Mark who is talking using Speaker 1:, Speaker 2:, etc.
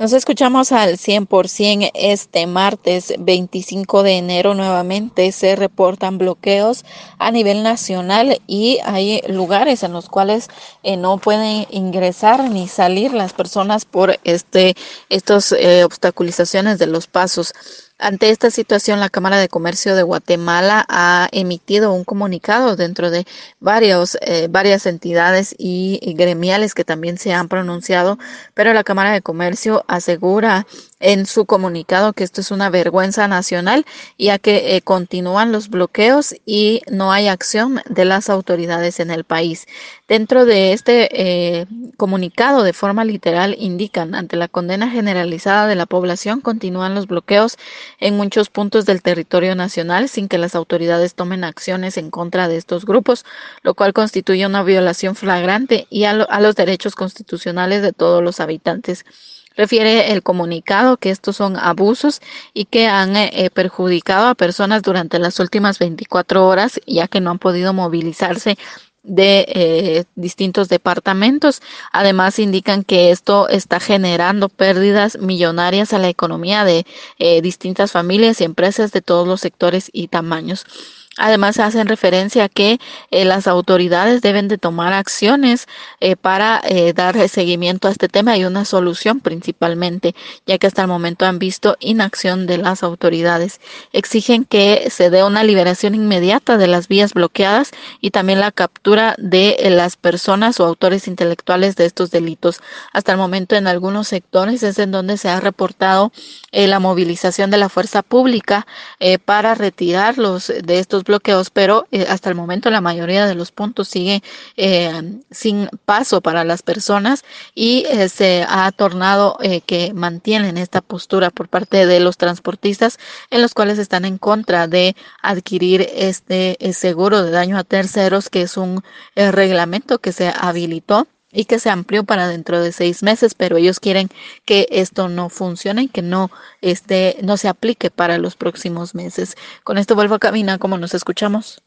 Speaker 1: Nos escuchamos al 100% este martes 25 de enero nuevamente se reportan bloqueos a nivel nacional y hay lugares en los cuales eh, no pueden ingresar ni salir las personas por este estos eh, obstaculizaciones de los pasos. Ante esta situación, la Cámara de Comercio de Guatemala ha emitido un comunicado dentro de varios, eh, varias entidades y, gremiales que también se han pronunciado, pero la Cámara de Comercio asegura en su comunicado que esto es una vergüenza nacional, ya que eh, continúan los bloqueos y no hay acción de las autoridades en el país. Dentro de este eh, comunicado, de forma literal, indican, ante la condena generalizada de la población, continúan los bloqueos en muchos puntos del territorio nacional sin que las autoridades tomen acciones en contra de estos grupos, lo cual constituye una violación flagrante y a, a los derechos constitucionales de todos los habitantes. Refiere el comunicado que estos son abusos y que han eh, eh, perjudicado a personas durante las últimas 24 horas, ya que no han podido movilizarse de eh, distintos departamentos. Además, indican que esto está generando pérdidas millonarias a la economía de distintas familias y empresas de todos los sectores y tamaños. Además, hacen referencia a que eh, las autoridades deben de tomar acciones eh, para eh, dar seguimiento a este tema y una solución principalmente, ya que hasta el momento han visto inacción de las autoridades. Exigen que se dé una liberación inmediata de las vías bloqueadas y también la captura de las personas o autores intelectuales de estos delitos. Hasta el momento, en algunos sectores es en donde se ha reportado la movilización de la fuerza pública para retirarlos de estos bloqueos, pero eh, hasta el momento la mayoría de los puntos sigue eh, sin paso para las personas y eh, se ha tornado que mantienen esta postura por parte de los transportistas en los cuales están en contra de adquirir este seguro de daño a terceros, que es un reglamento que se habilitó y que se amplió para dentro de seis meses, pero ellos quieren que esto no funcione y que no, este, no se aplique para los próximos meses. Con esto vuelvo a caminar como nos escuchamos.